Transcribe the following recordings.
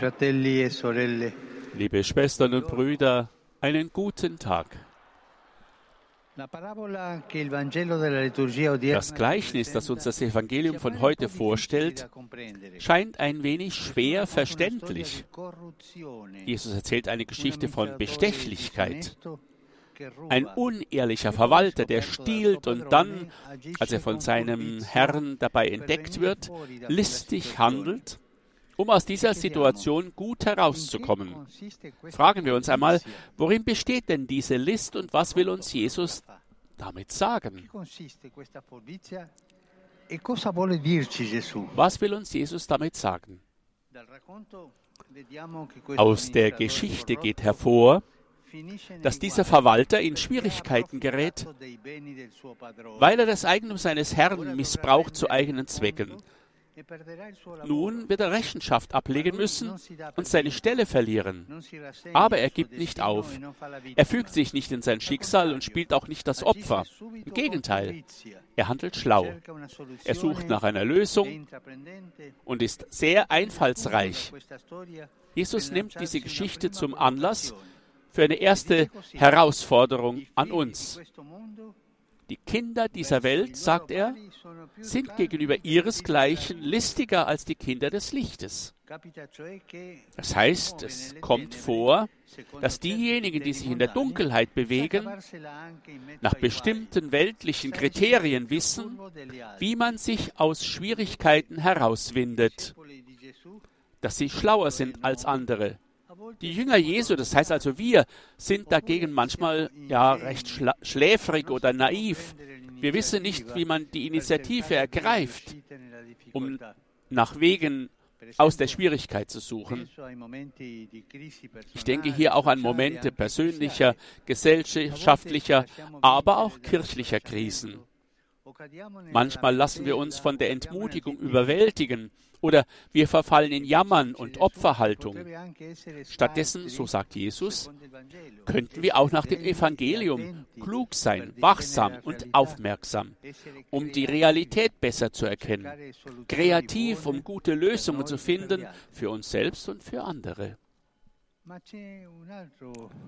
E Liebe Schwestern und Brüder, einen guten Tag. Das Gleichnis, das uns das Evangelium von heute vorstellt, scheint ein wenig schwer verständlich. Jesus erzählt eine Geschichte von Bestechlichkeit. Ein unehrlicher Verwalter, der stiehlt und dann, als er von seinem Herrn dabei entdeckt wird, listig handelt, um aus dieser Situation gut herauszukommen. Fragen wir uns einmal, worin besteht denn diese List und was will uns Jesus damit sagen? E? Was will uns Jesus damit sagen? Aus der Geschichte geht hervor, dass dieser Verwalter in Schwierigkeiten gerät, weil er das Eigentum seines Herrn missbraucht zu eigenen Zwecken. E. Nun wird er Rechenschaft ablegen müssen und seine Stelle verlieren. Aber er gibt nicht auf. e. Er fügt sich nicht in sein Schicksal und spielt auch nicht das Opfer. Im Gegenteil, er handelt schlau. Er sucht nach einer e Lösung und ist sehr einfallsreich. storia Jesus nimmt diese Geschichte zum Anlass für eine erste Herausforderung an uns. Die Kinder dieser Welt, sagt er, sind gegenüber ihresgleichen listiger als die Kinder des Lichtes. Das heißt, es kommt vor, dass diejenigen, die sich in der Dunkelheit bewegen, nach bestimmten weltlichen Kriterien wissen, wie man sich aus Schwierigkeiten herauswindet, dass sie schlauer sind als andere. Die Jünger Jesu, das heißt also wir, sind dagegen manchmal ja recht schläfrig oder naiv. Wir wissen nicht, wie man die Initiative ergreift, um nach Wegen aus der Schwierigkeit zu suchen. Ich denke hier auch an Momente persönlicher, gesellschaftlicher, aber auch kirchlicher Krisen. Manchmal lassen wir uns von der Entmutigung überwältigen oder wir verfallen in Jammern und Opferhaltung. Stattdessen, so sagt Jesus, könnten wir auch nach dem Evangelium klug sein, wachsam und aufmerksam, um die Realität besser zu erkennen, kreativ, um gute Lösungen zu finden für uns selbst und für andere.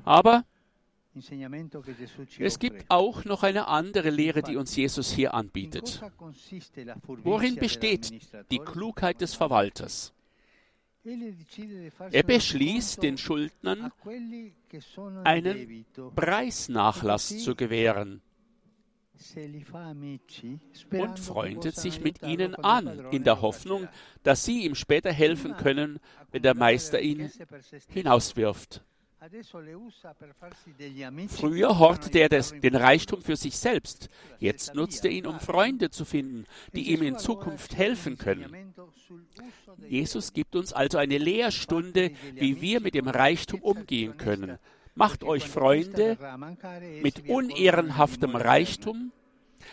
Aber es gibt auch noch eine andere Lehre, die uns Jesus hier anbietet. Worin besteht die Klugheit des Verwalters? Er beschließt, den Schuldnern einen Preisnachlass zu gewähren und freundet sich mit ihnen an, in der Hoffnung, dass sie ihm später helfen können, wenn der Meister ihn hinauswirft. Früher hortete er des, den Reichtum für sich selbst, jetzt nutzt er ihn, um Freunde zu finden, die ihm in Zukunft helfen können. Jesus gibt uns also eine Lehrstunde, wie wir mit dem Reichtum umgehen können. Macht euch Freunde mit unehrenhaftem Reichtum,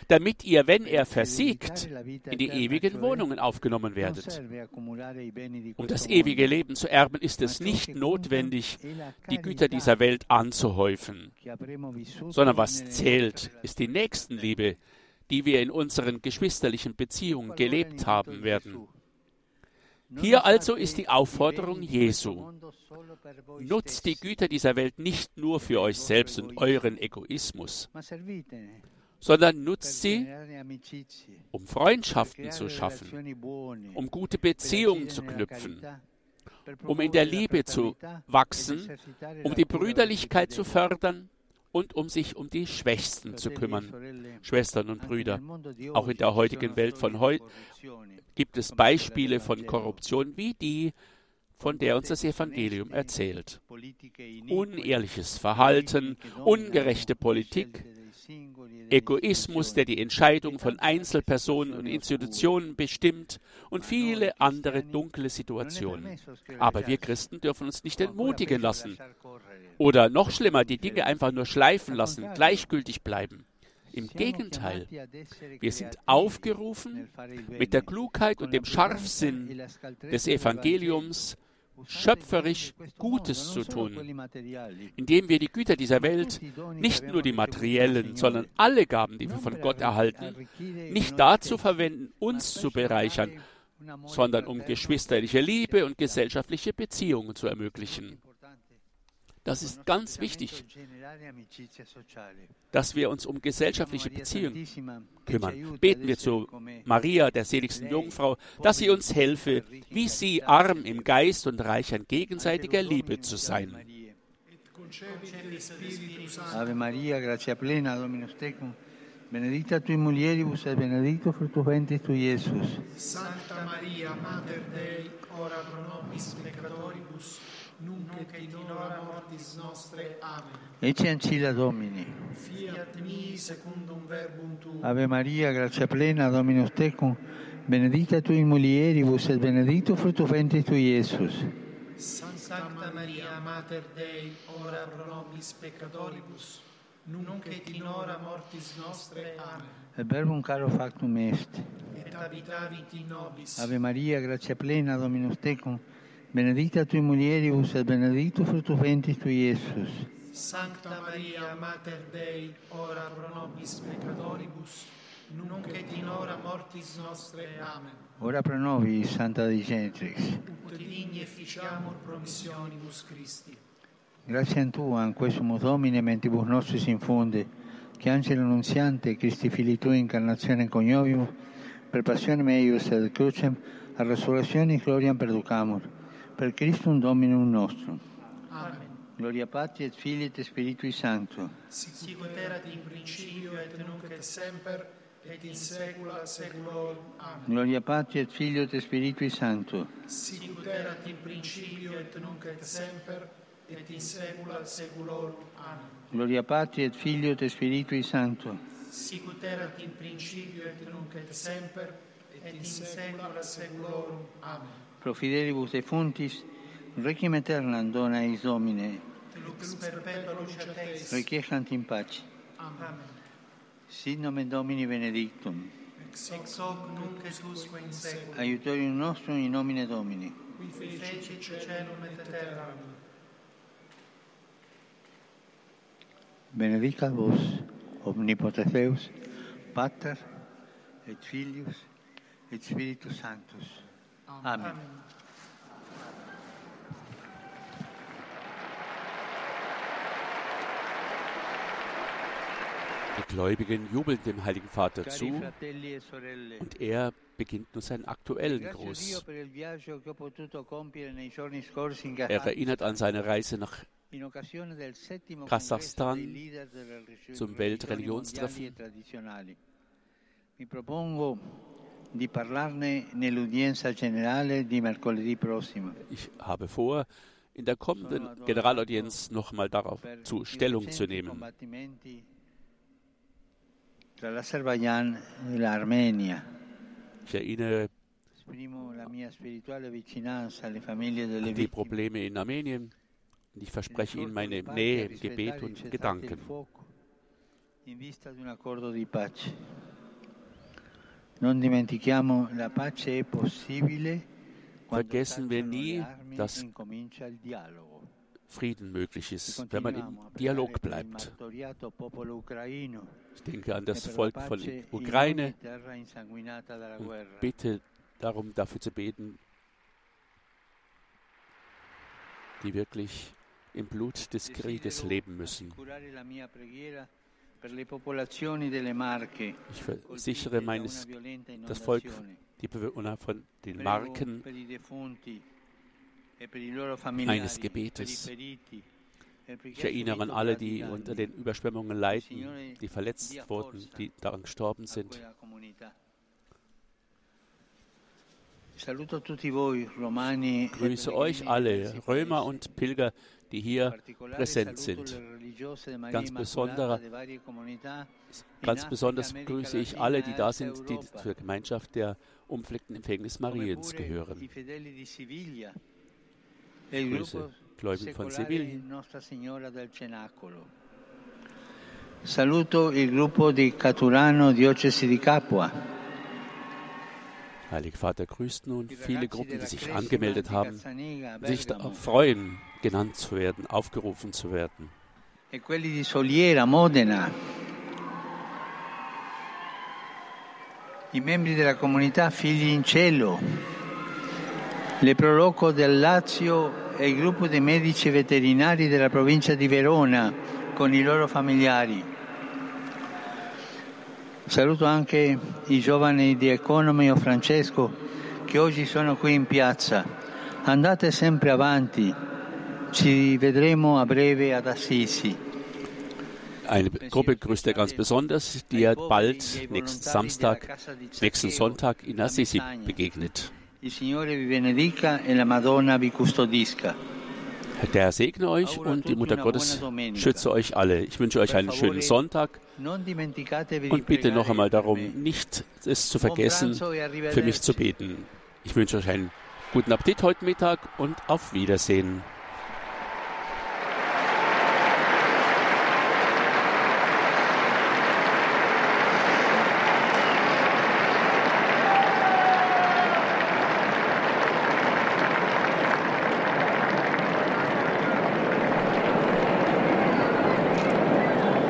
damit ihr, wenn er versiegt, in die ewigen Wohnungen aufgenommen werdet. Um das ewige Leben zu erben, ist es nicht notwendig, die Güter dieser Welt anzuhäufen, sondern was zählt, ist die Nächstenliebe, die wir in unseren geschwisterlichen Beziehungen gelebt haben werden. Hier also ist die Aufforderung Jesu. Nutzt die Güter dieser Welt nicht nur für euch selbst und euren Egoismus, sondern nutzt sie, um Freundschaften zu schaffen, um gute Beziehungen zu knüpfen, um in der Liebe zu wachsen, um die Brüderlichkeit zu fördern und um sich um die Schwächsten zu kümmern. Schwestern und Brüder, auch in der heutigen Welt von heute gibt es Beispiele von Korruption wie die, von der uns das Evangelium erzählt. Unehrliches Verhalten, ungerechte Politik, Egoismus, der die Entscheidung von Einzelpersonen und Institutionen bestimmt und viele andere dunkle Situationen. Aber wir Christen dürfen uns nicht entmutigen lassen oder noch schlimmer, die Dinge einfach nur schleifen lassen, gleichgültig bleiben. Im Gegenteil, wir sind aufgerufen, mit der Klugheit und dem Scharfsinn des Evangeliums schöpferisch Gutes zu tun, indem wir die Güter dieser Welt, nicht nur die materiellen, sondern alle Gaben, die wir von Gott erhalten, nicht dazu verwenden, uns zu bereichern, sondern um geschwisterliche Liebe und gesellschaftliche Beziehungen zu ermöglichen. Das ist ganz wichtig, dass wir uns um gesellschaftliche Beziehungen kümmern. Beten wir zu Maria, der seligsten Jungfrau, dass sie uns helfe, wie sie arm im Geist und reich an gegenseitiger Liebe zu sein. Ave Maria, gratia plena, Dominus tecum, benedicta tui mulieribus et benedictus fructus ventris tui, Iesus. Santa Maria, Mater Dei, ora pro nobis peccatoribus, nunc et in hora mortis nostre. Amen. Ecce ancilla Domini. Fiat mi secundum verbum tuum. Ave Maria, gratia plena, Dominus tecum, benedicta tui mulieribus et benedictus fructus ventris tui, Iesus. Santa Maria, Mater Dei, ora pro nobis peccatoribus, nunc et in hora mortis nostre. Amen. Et verbum caro factum est. Et habitavit in nobis. Ave Maria, gratia plena, Dominus tecum, benedicta tui mulieribus et benedictus fructus ventris tui, Iesus. Sancta Maria, Mater Dei, ora pro nobis peccatoribus, nunc et in hora mortis nostre. Amen. Ora pro nobis, Santa Dei Genitrix. Ut digni efficiamur promissionibus Christi. Grazie a Tua, in questo Domine, mentibus nostris infunde, che angelo annunziante, Christi Fili Tui, incarnazione coniovimus, per passione meius et crucem, a resurrezione e gloria perducamur, per Christum Dominum nostrum. Amen. Gloria Patri et Filii et Spiritui Sancto. Sic ut erat in principio et nunc et semper et in saecula saeculorum. Amen. Gloria Patri et Filio et Spiritui Sancto. Sic ut erat in principio et nunc et semper et in saecula saeculorum. Amen. Gloria Patri et Filio et Spiritui Sancto. Sic ut erat in principio et nunc et semper et in saecula saeculorum. Amen. pro fidelibus defuntis, requiem aeternam dona eis Domine, requiescant in pace. Amen. Sit nomen Domini benedictum. Ex hoc nunc et usque in seculum. Aiutorium nostrum in nomine Domini. Qui feci cecelum et terram. Benedicat vos omnipotens Deus, Pater et Filius et Spiritus Sanctus. Amen. Die Gläubigen jubeln dem Heiligen Vater zu e und er beginnt nun seinen aktuellen Gruß. Er erinnert an seine Reise nach Kasachstan zum Weltreligionstreffen. Di di. Ich habe vor, in der kommenden Generalaudienz nochmal darauf zu Stellung zu nehmen. e. Ich erinnere an die. Probleme in Armenien und ich verspreche Ihnen meine Nähe parti a im Gebet rispettare il und cessate il Gedanken. Vergessen wir nie, dass e. Frieden möglich E ist, wenn man im Dialog bleibt. Ich denke an e das Volk von Ukraine und bitte darum, dafür zu beten, die wirklich im Blut des Krieges leben müssen. Ich versichere meines, das Volk, die Bewohner von den Marken e eines Gebetes. e Ich erinnere an alle, die unter den Überschwemmungen leiden, die verletzt wurden, die daran gestorben sind. romani e Grüße euch alle, Römer und Pilger, die hier präsent sind. Ganz in Ganz besonders grüße ich alle, die da sind, die zur Gemeinschaft der umfleckten Empfängnis Mariens gehören. i fedeli di Siviglia il Grüße Gläubigen von Sevilla. Saluto il gruppo di Caturano, diocesi di Capua. Heilige Vater grüßt nun viele Gruppen, die sich angemeldet haben, sich freuen, genannt zu werden, aufgerufen zu werden. e quelli di Soliera, Modena. i membri della comunità Figli in Cielo, le Proloco del Lazio e il gruppo di medici veterinari della provincia di Verona con i loro familiari. Saluto anche i giovani di Economio Francesco che oggi sono qui in piazza. Andate sempre avanti, ci vedremo a breve ad Assisi. Eine Gruppe grüßt er ganz besonders, die er bald nächsten Samstag, nächsten Sonntag in Assisi begegnet. Der Herr segne euch und die Mutter Gottes schütze euch alle. Ich wünsche euch einen schönen Sonntag und bitte noch einmal darum, nicht es zu vergessen, für mich zu beten. Ich wünsche euch einen guten Appetit heute Mittag und auf Wiedersehen.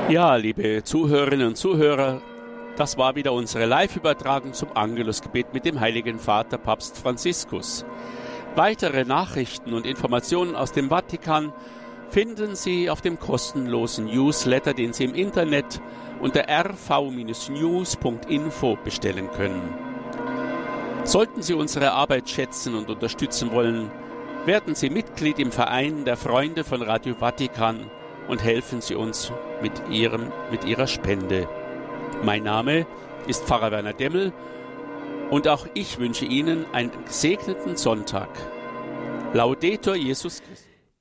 Ja, liebe Zuhörerinnen und Zuhörer, das war wieder unsere Live-Übertragung zum Angelusgebet mit dem Heiligen Vater Papst Franziskus. Weitere Nachrichten und Informationen aus dem Vatikan finden Sie auf dem kostenlosen Newsletter, den Sie im Internet unter rv-news.info bestellen können. Sollten Sie unsere Arbeit schätzen und unterstützen wollen, werden Sie Mitglied im Verein der Freunde von Radio Vatikan und helfen Sie uns mit, ihrem, mit Ihrer Spende. Mein Name ist Pfarrer Werner Demmel und auch ich wünsche Ihnen einen gesegneten Sonntag. Laudetur Jesus Christus.